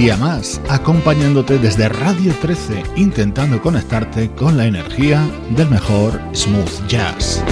Día más, acompañándote desde Radio 13, intentando conectarte con la energía del mejor smooth jazz.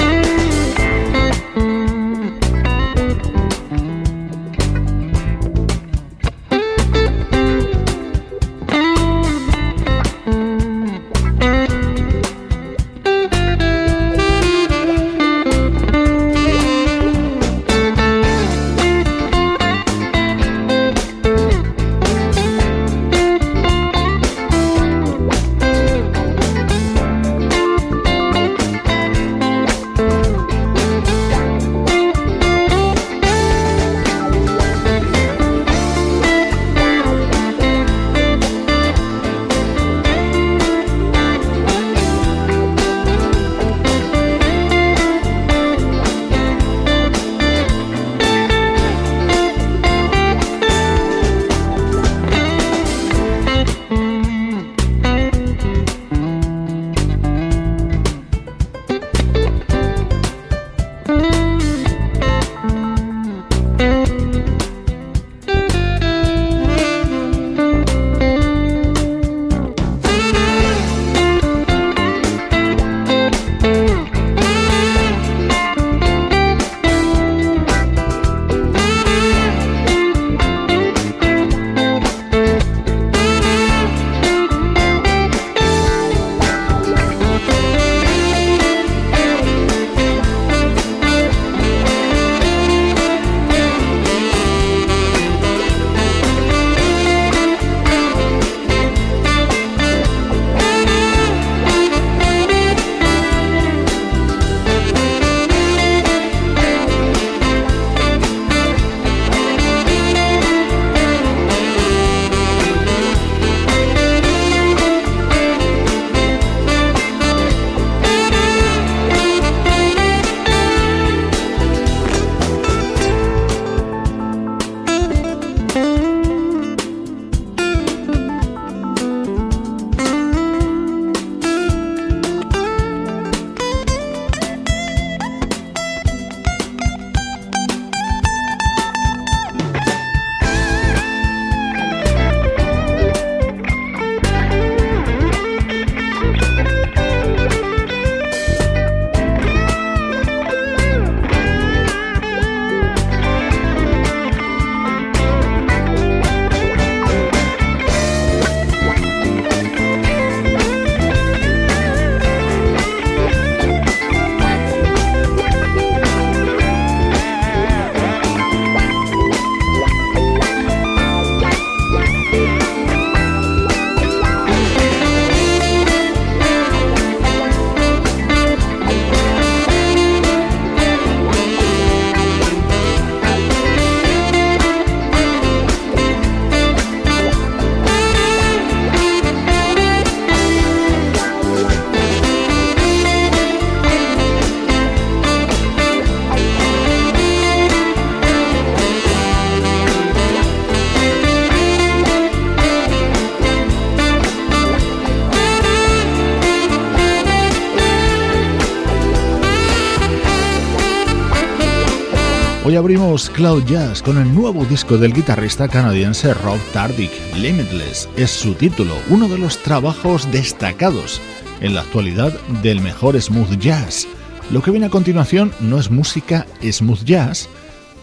Abrimos Cloud Jazz con el nuevo disco del guitarrista canadiense Rob Tardick, Limitless. Es su título, uno de los trabajos destacados en la actualidad del mejor smooth jazz. Lo que viene a continuación no es música smooth jazz,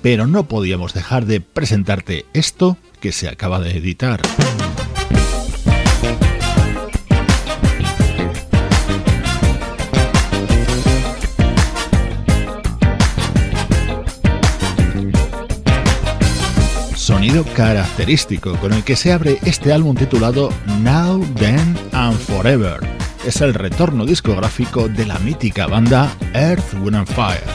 pero no podíamos dejar de presentarte esto que se acaba de editar. Característico con el que se abre este álbum titulado Now, Then and Forever. Es el retorno discográfico de la mítica banda Earth, Wind and Fire.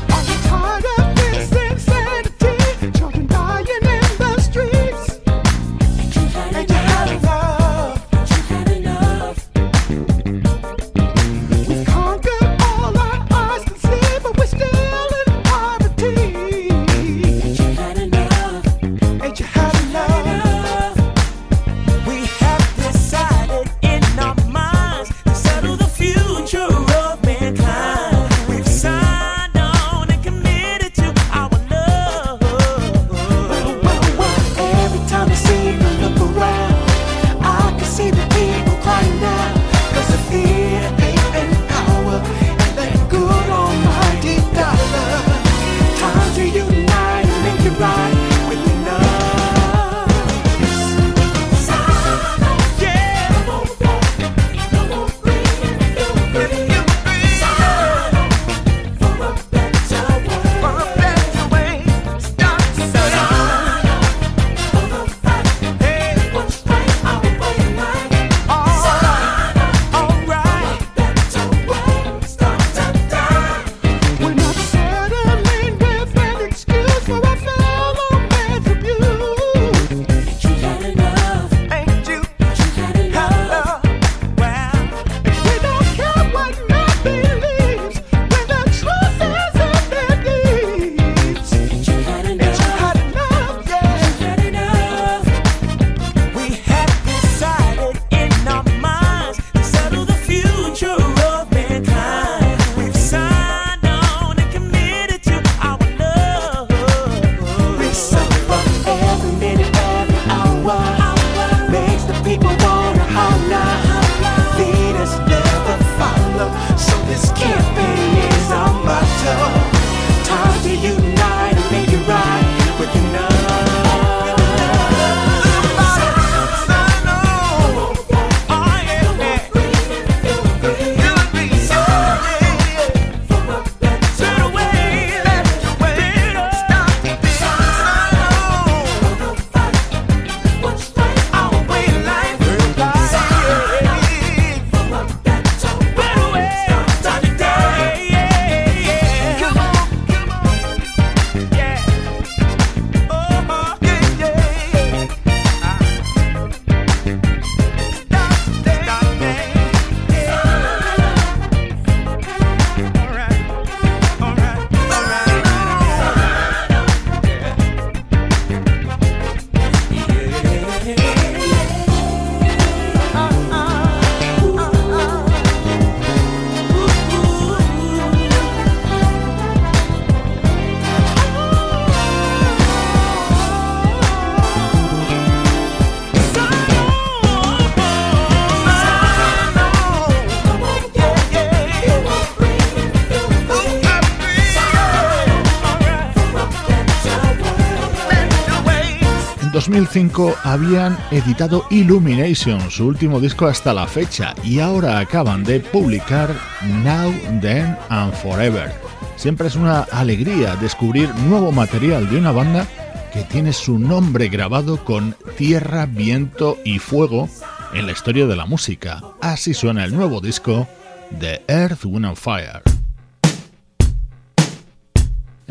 2005 habían editado Illumination, su último disco hasta la fecha, y ahora acaban de publicar Now, Then and Forever. Siempre es una alegría descubrir nuevo material de una banda que tiene su nombre grabado con tierra, viento y fuego en la historia de la música. Así suena el nuevo disco de Earth, Wind and Fire.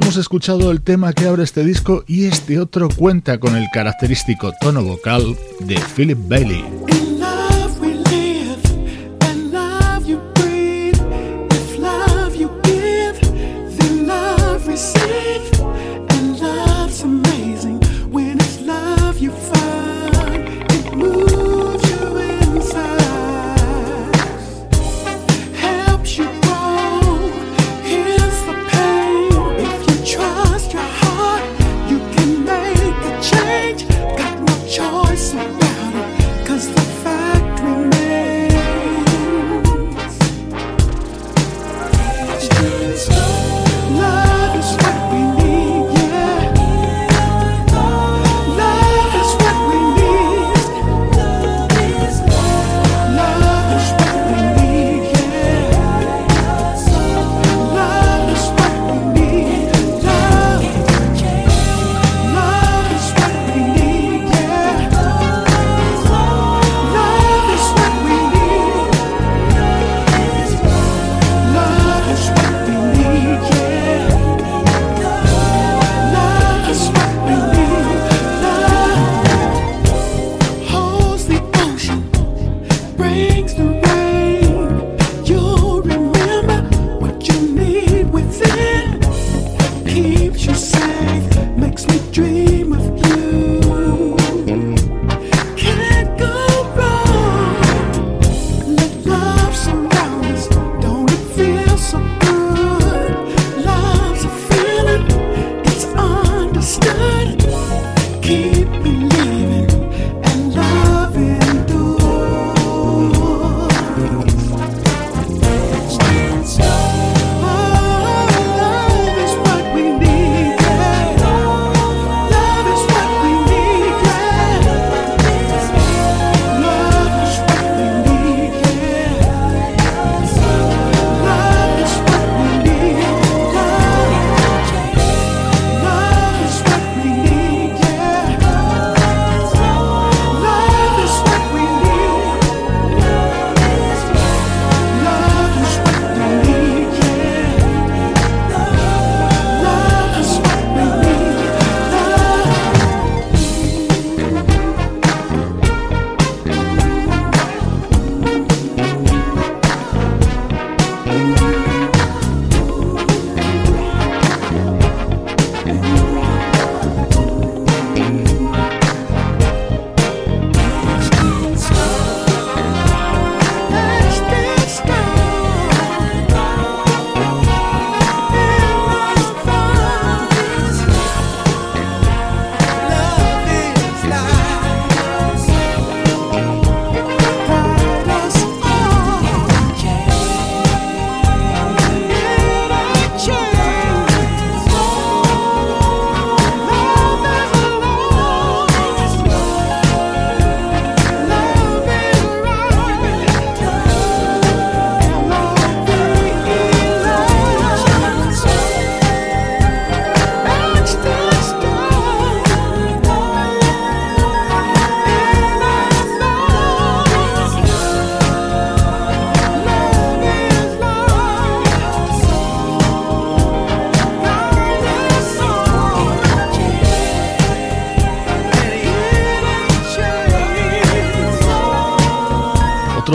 Hemos escuchado el tema que abre este disco y este otro cuenta con el característico tono vocal de Philip Bailey.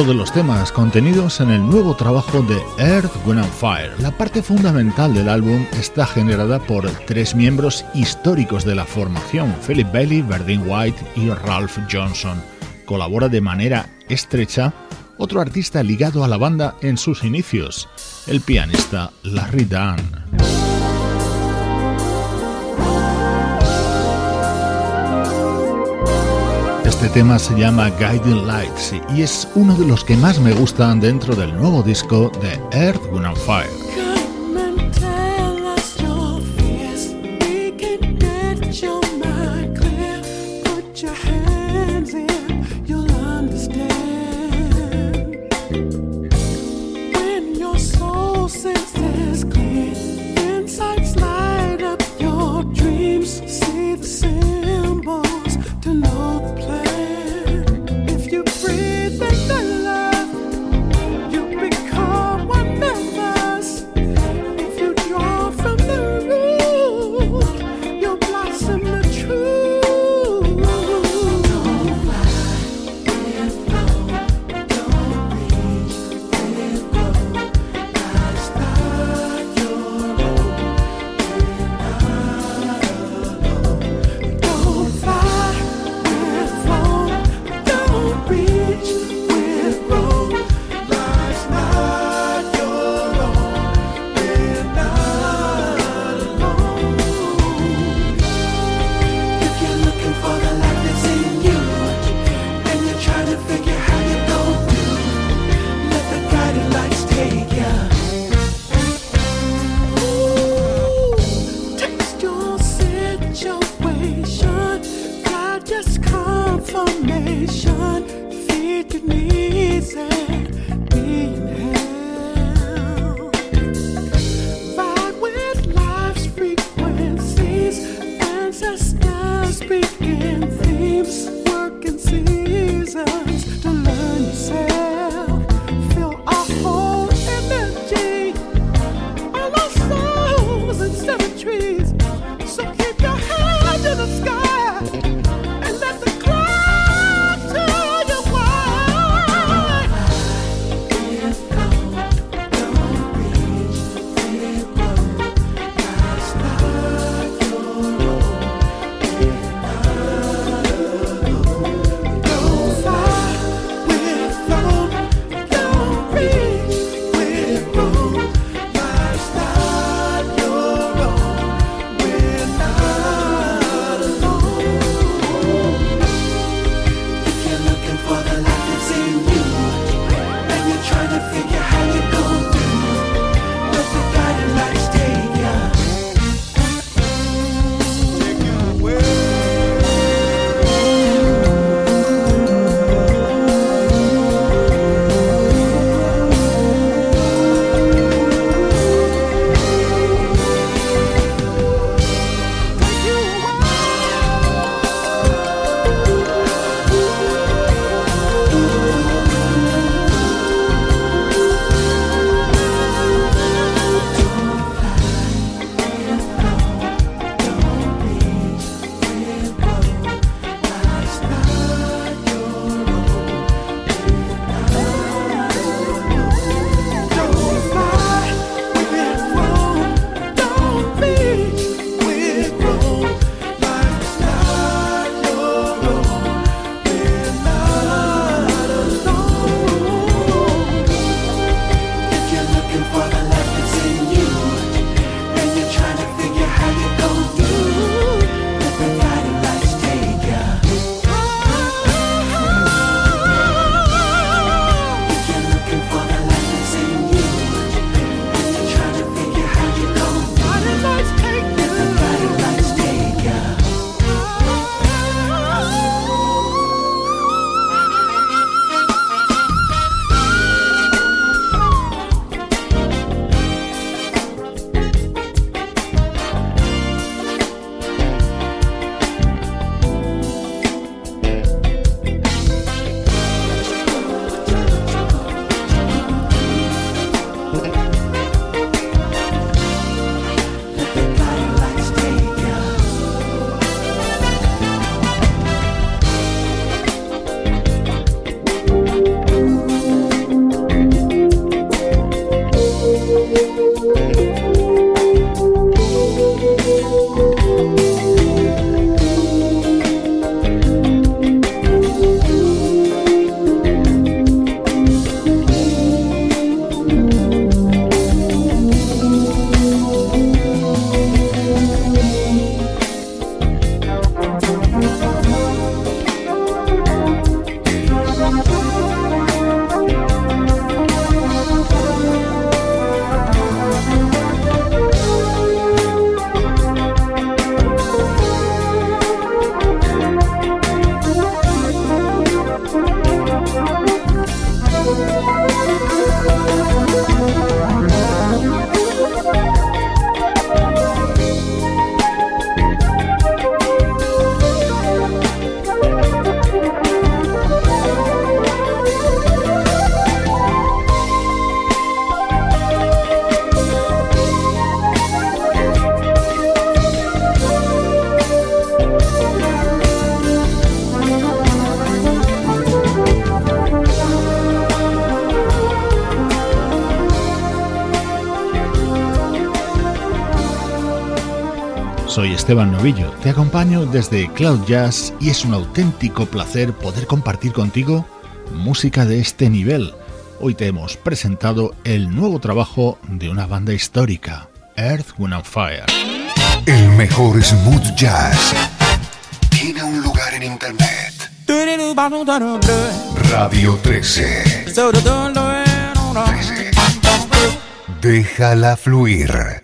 De los temas contenidos en el nuevo trabajo de Earth, Wind and Fire. La parte fundamental del álbum está generada por tres miembros históricos de la formación, Philip Bailey, Verdine White y Ralph Johnson. Colabora de manera estrecha otro artista ligado a la banda en sus inicios, el pianista Larry Dunn. Este tema se llama Guiding Lights y es uno de los que más me gustan dentro del nuevo disco de Earth, Wind Fire. Esteban Novillo, te acompaño desde Cloud Jazz y es un auténtico placer poder compartir contigo música de este nivel. Hoy te hemos presentado el nuevo trabajo de una banda histórica, Earth, Wind and Fire. El mejor smooth jazz tiene un lugar en internet. Radio 13. 13. Déjala fluir.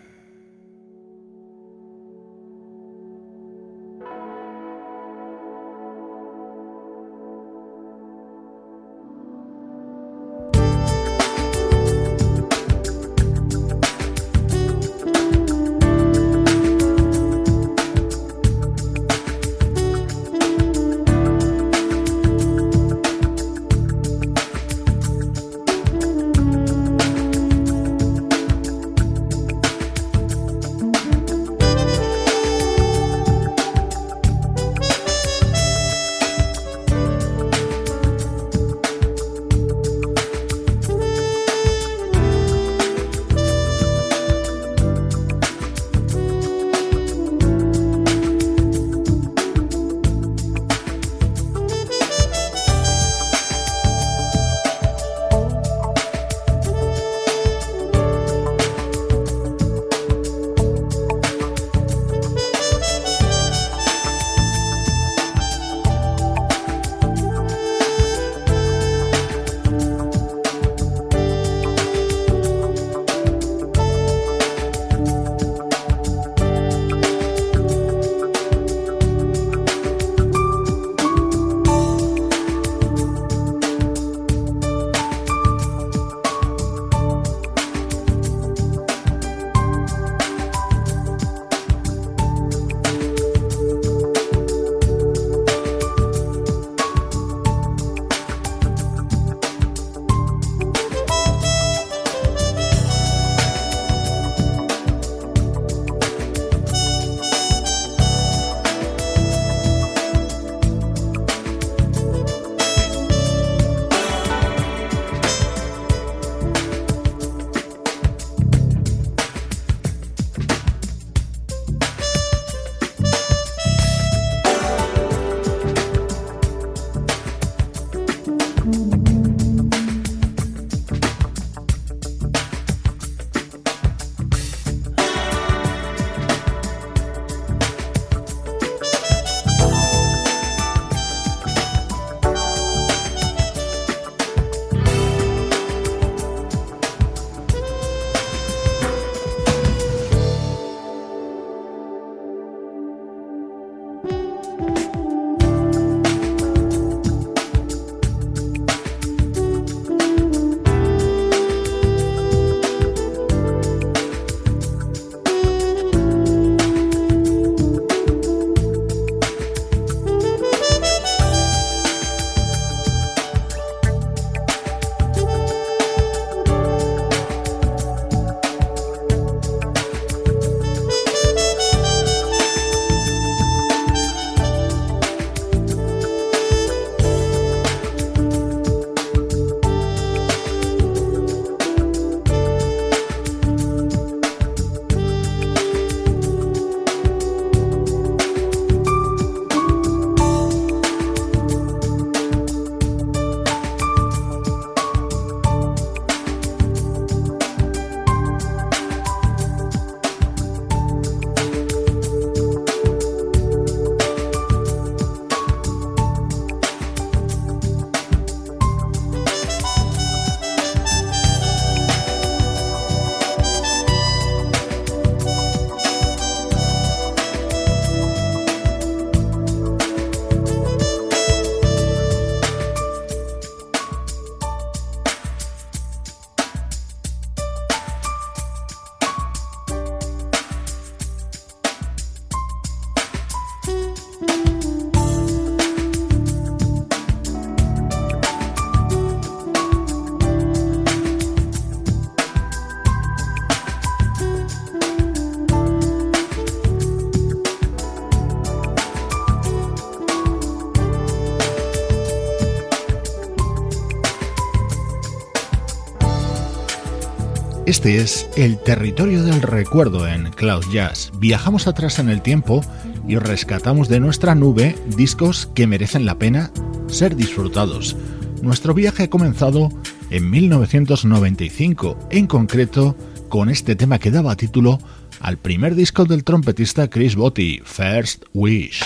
Este es el territorio del recuerdo en Cloud Jazz. Viajamos atrás en el tiempo y rescatamos de nuestra nube discos que merecen la pena ser disfrutados. Nuestro viaje ha comenzado en 1995, en concreto con este tema que daba título al primer disco del trompetista Chris Botti, First Wish.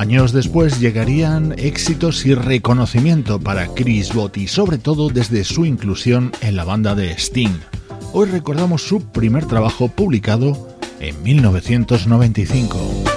Años después llegarían éxitos y reconocimiento para Chris Botti, sobre todo desde su inclusión en la banda de Sting. Hoy recordamos su primer trabajo publicado en 1995.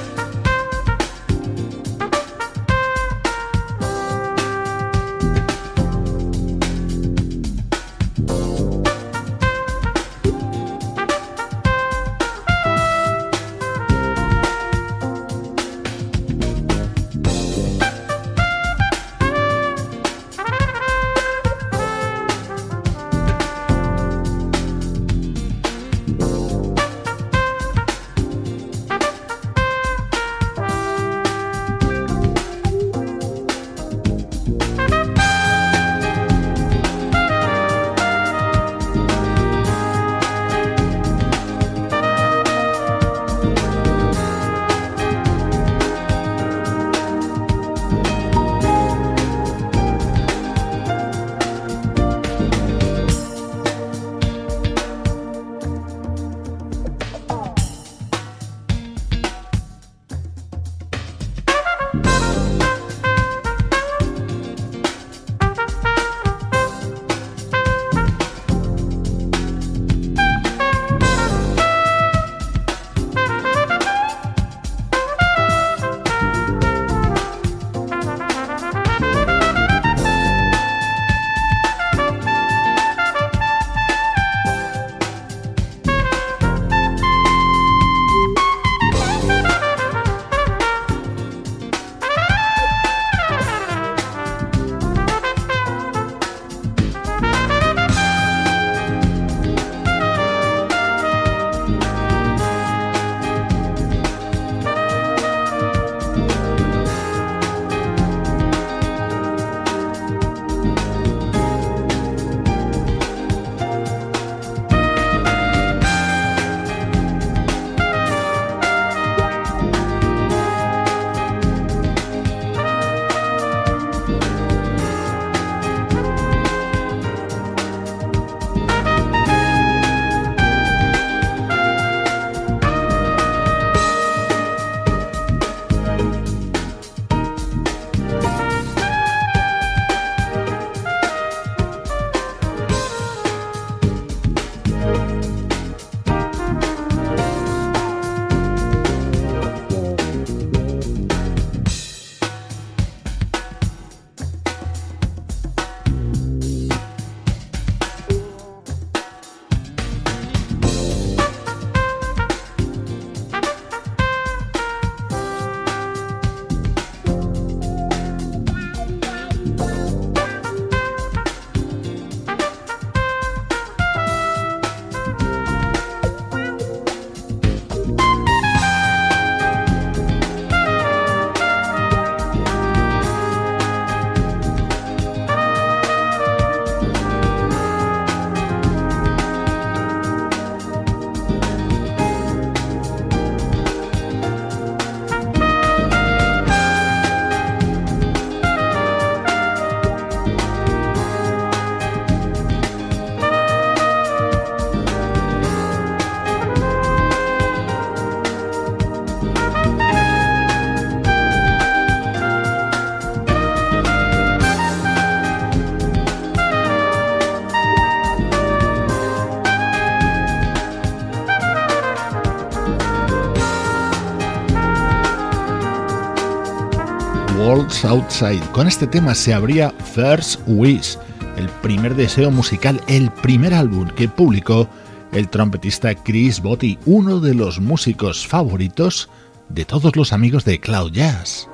Outside. Con este tema se abría First Wish, el primer deseo musical, el primer álbum que publicó el trompetista Chris Botti, uno de los músicos favoritos de todos los amigos de Cloud Jazz.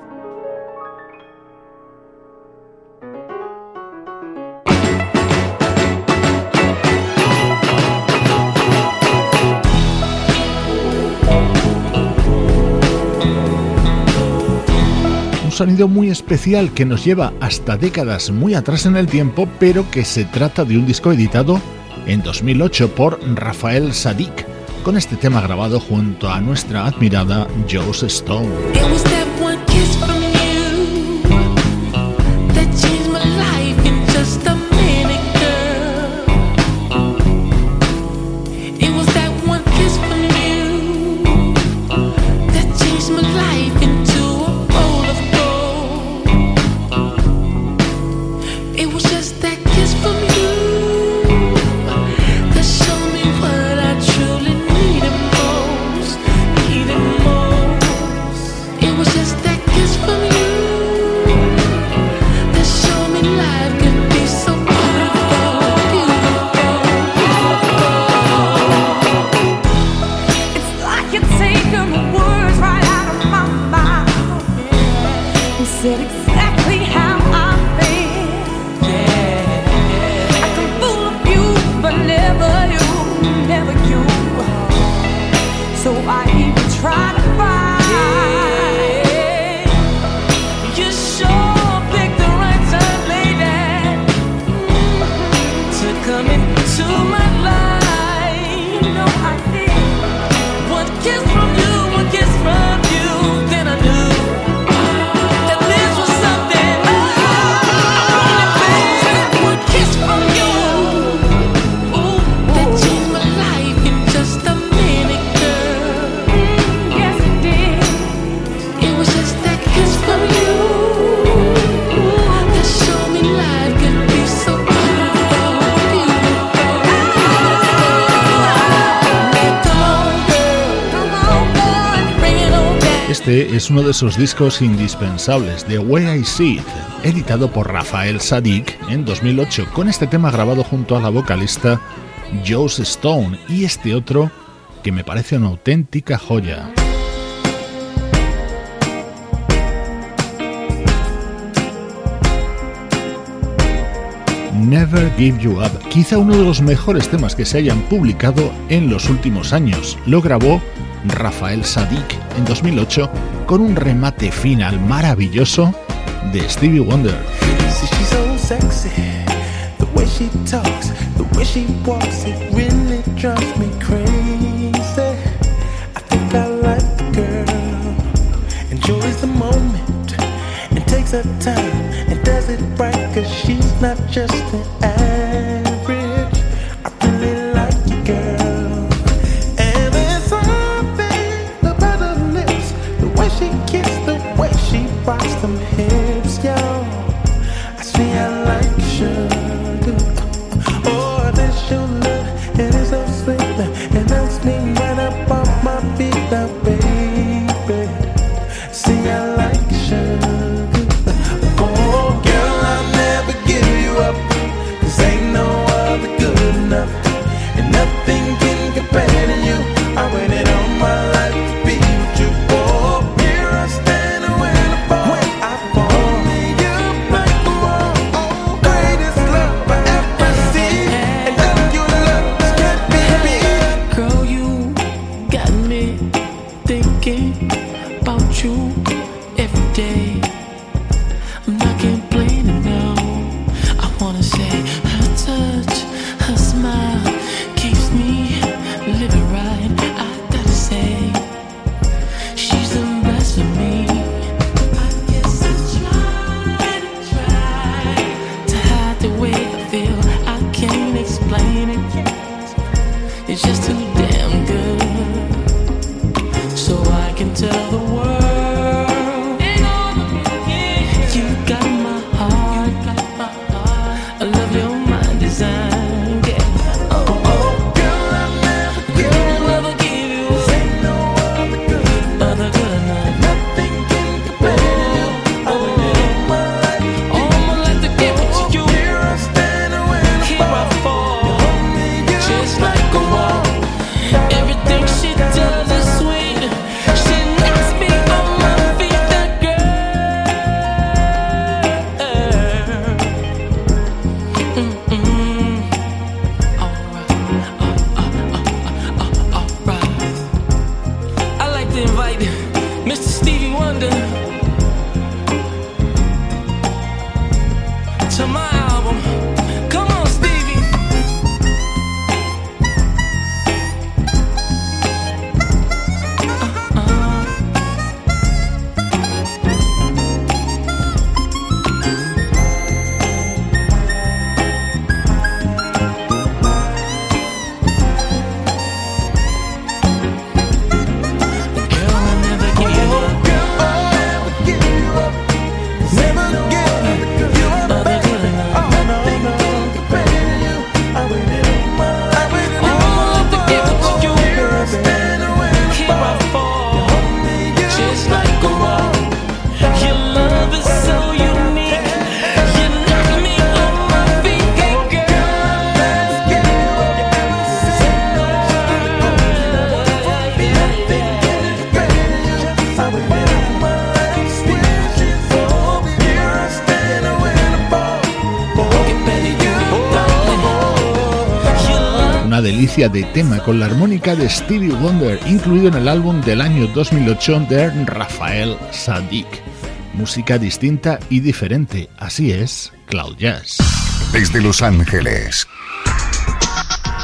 Sonido muy especial que nos lleva hasta décadas muy atrás en el tiempo, pero que se trata de un disco editado en 2008 por Rafael Sadik, con este tema grabado junto a nuestra admirada Joss Stone. Uno de esos discos indispensables, The Way I See It, editado por Rafael Sadik en 2008, con este tema grabado junto a la vocalista Joss Stone y este otro que me parece una auténtica joya. Never Give You Up, quizá uno de los mejores temas que se hayan publicado en los últimos años. Lo grabó Rafael Sadik en 2008 con un remate final maravilloso de Stevie Wonder. Takes her time, and does it right, cause she's not just an average. Delicia de tema con la armónica de Stevie Wonder, incluido en el álbum del año 2008 de Rafael Sadik. Música distinta y diferente, así es Cloud. Desde Los Ángeles,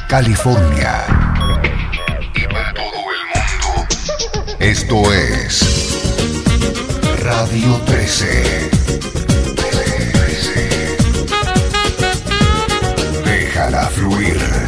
California y para todo el mundo, esto es Radio 13. Déjala fluir.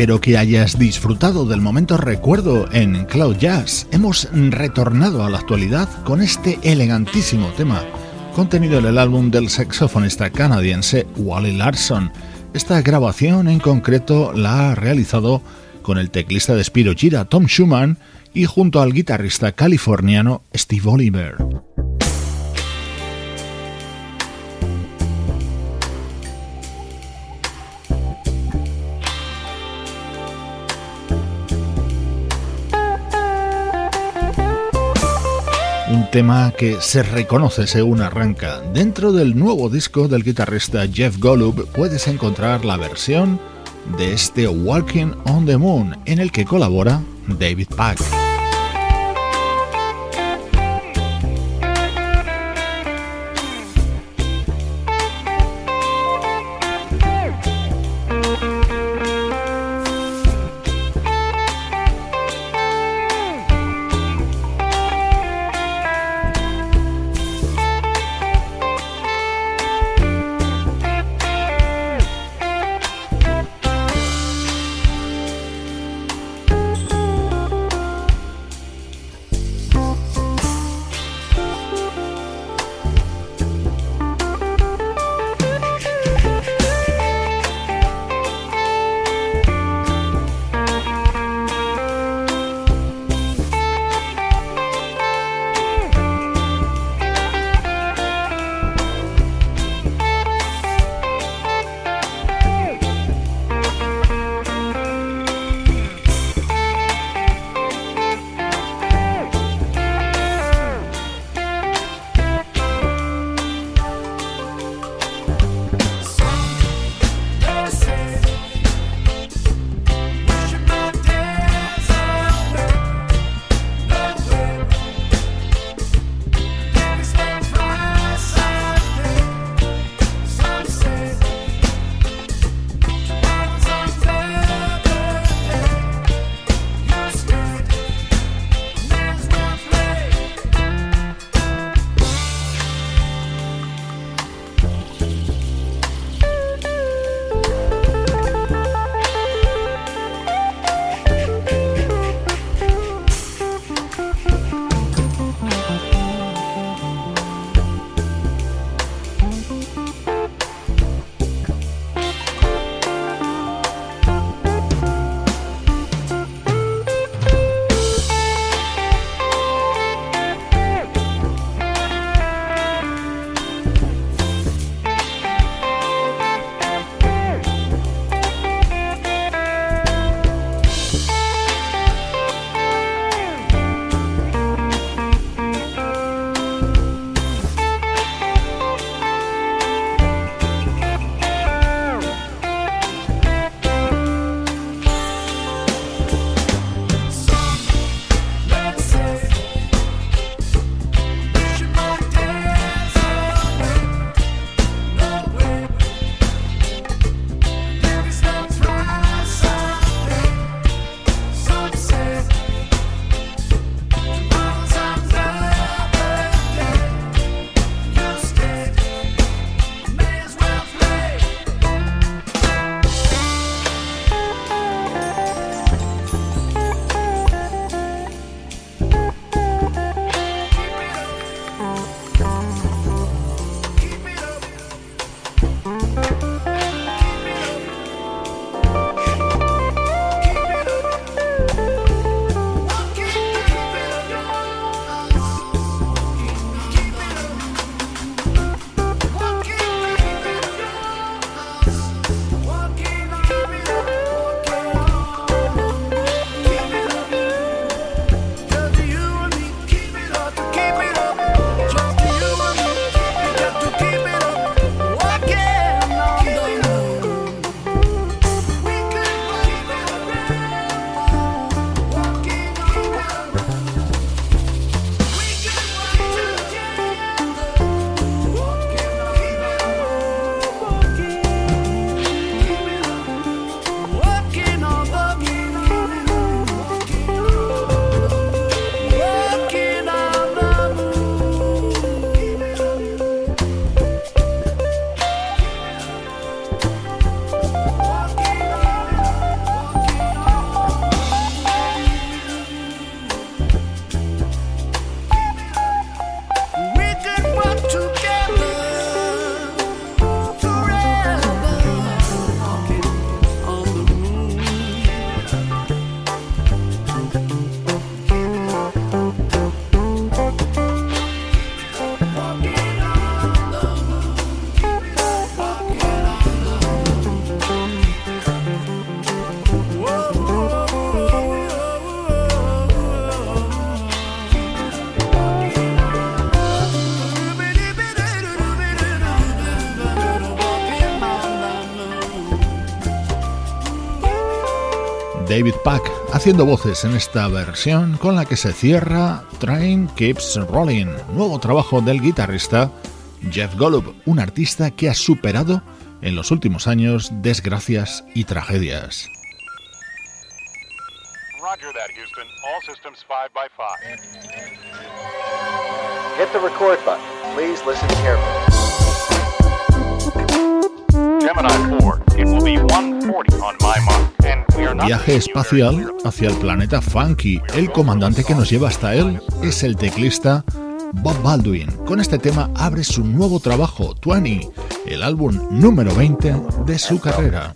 Espero que hayas disfrutado del momento recuerdo en Cloud Jazz. Hemos retornado a la actualidad con este elegantísimo tema, contenido en el álbum del saxofonista canadiense Wally Larson. Esta grabación en concreto la ha realizado con el teclista de Spiro Gira Tom Schumann y junto al guitarrista californiano Steve Oliver. Tema que se reconoce según arranca. Dentro del nuevo disco del guitarrista Jeff Golub puedes encontrar la versión de este Walking on the Moon en el que colabora David Pack. Haciendo voces en esta versión con la que se cierra Train Keeps Rolling, nuevo trabajo del guitarrista Jeff Golub, un artista que ha superado en los últimos años desgracias y tragedias. Roger that, Houston. All systems 5 by 5. Hit the record button. Please listen carefully. Gemini Viaje espacial hacia el planeta Funky. El comandante que nos lleva hasta él es el teclista Bob Baldwin. Con este tema abre su nuevo trabajo, 20, el álbum número 20 de su carrera.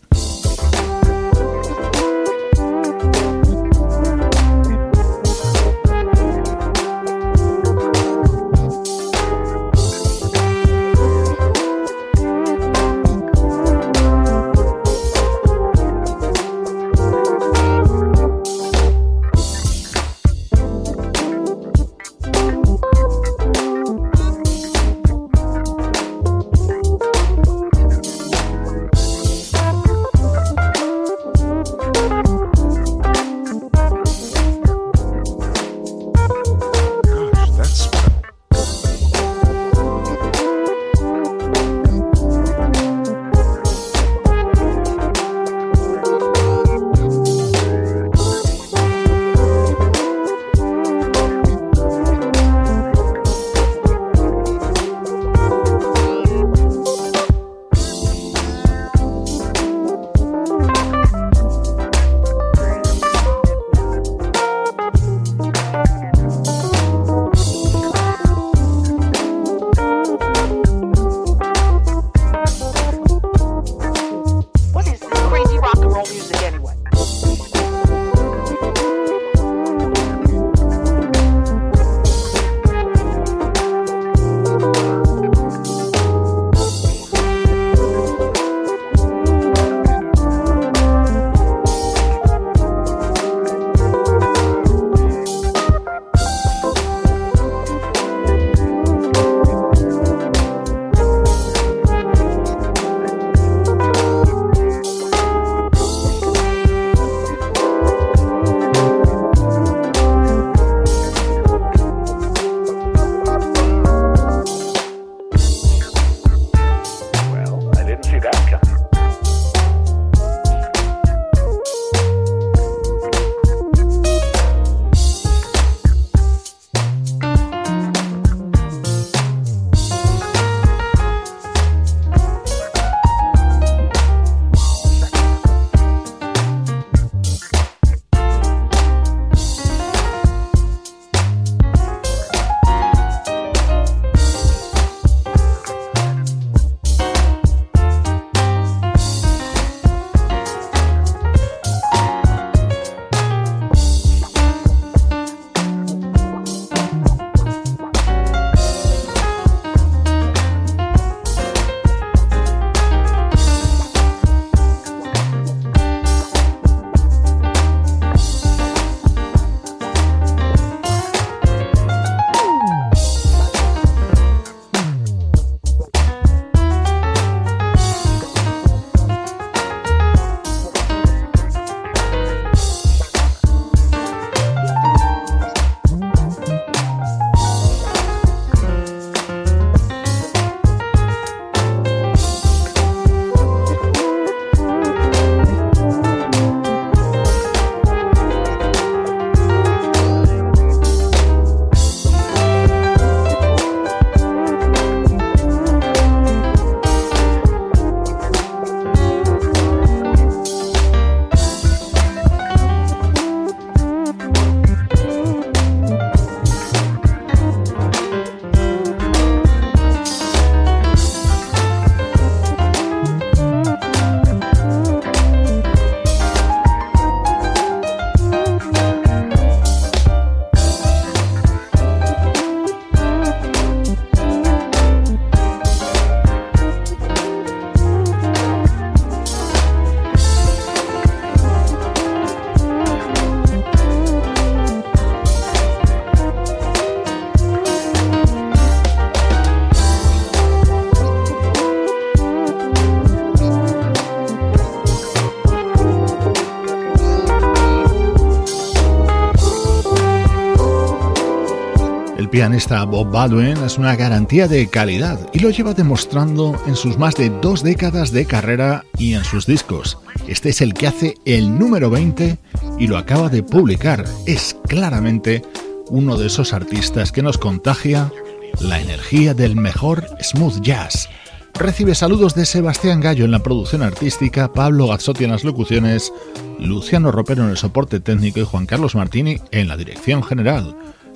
Pianista Bob Baldwin es una garantía de calidad y lo lleva demostrando en sus más de dos décadas de carrera y en sus discos. Este es el que hace el número 20 y lo acaba de publicar. Es claramente uno de esos artistas que nos contagia la energía del mejor smooth jazz. Recibe saludos de Sebastián Gallo en la producción artística, Pablo Gazzotti en las locuciones, Luciano Ropero en el soporte técnico y Juan Carlos Martini en la dirección general.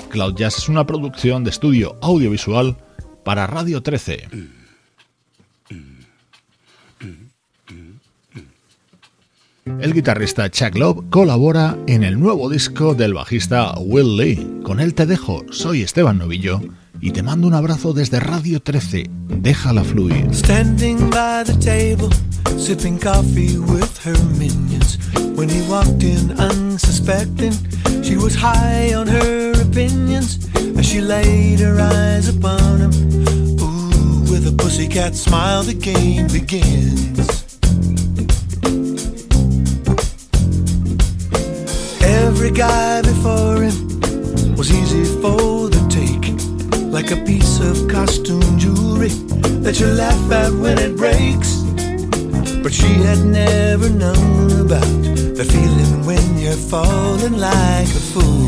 Cloud Jazz es una producción de estudio audiovisual para Radio 13. El guitarrista Chuck Love colabora en el nuevo disco del bajista Will Lee. Con él te dejo, soy Esteban Novillo y te mando un abrazo desde Radio 13. Déjala fluir. Standing by the table, sipping coffee with her minions. When he walked in unsuspecting, she was high on her opinions as she laid her eyes upon him. Ooh, with a pussycat smile, the game begins. Every guy before him was easy for the take, like a piece of costume jewelry that you laugh at when it breaks. But she had never known about the feeling when you're falling like a fool.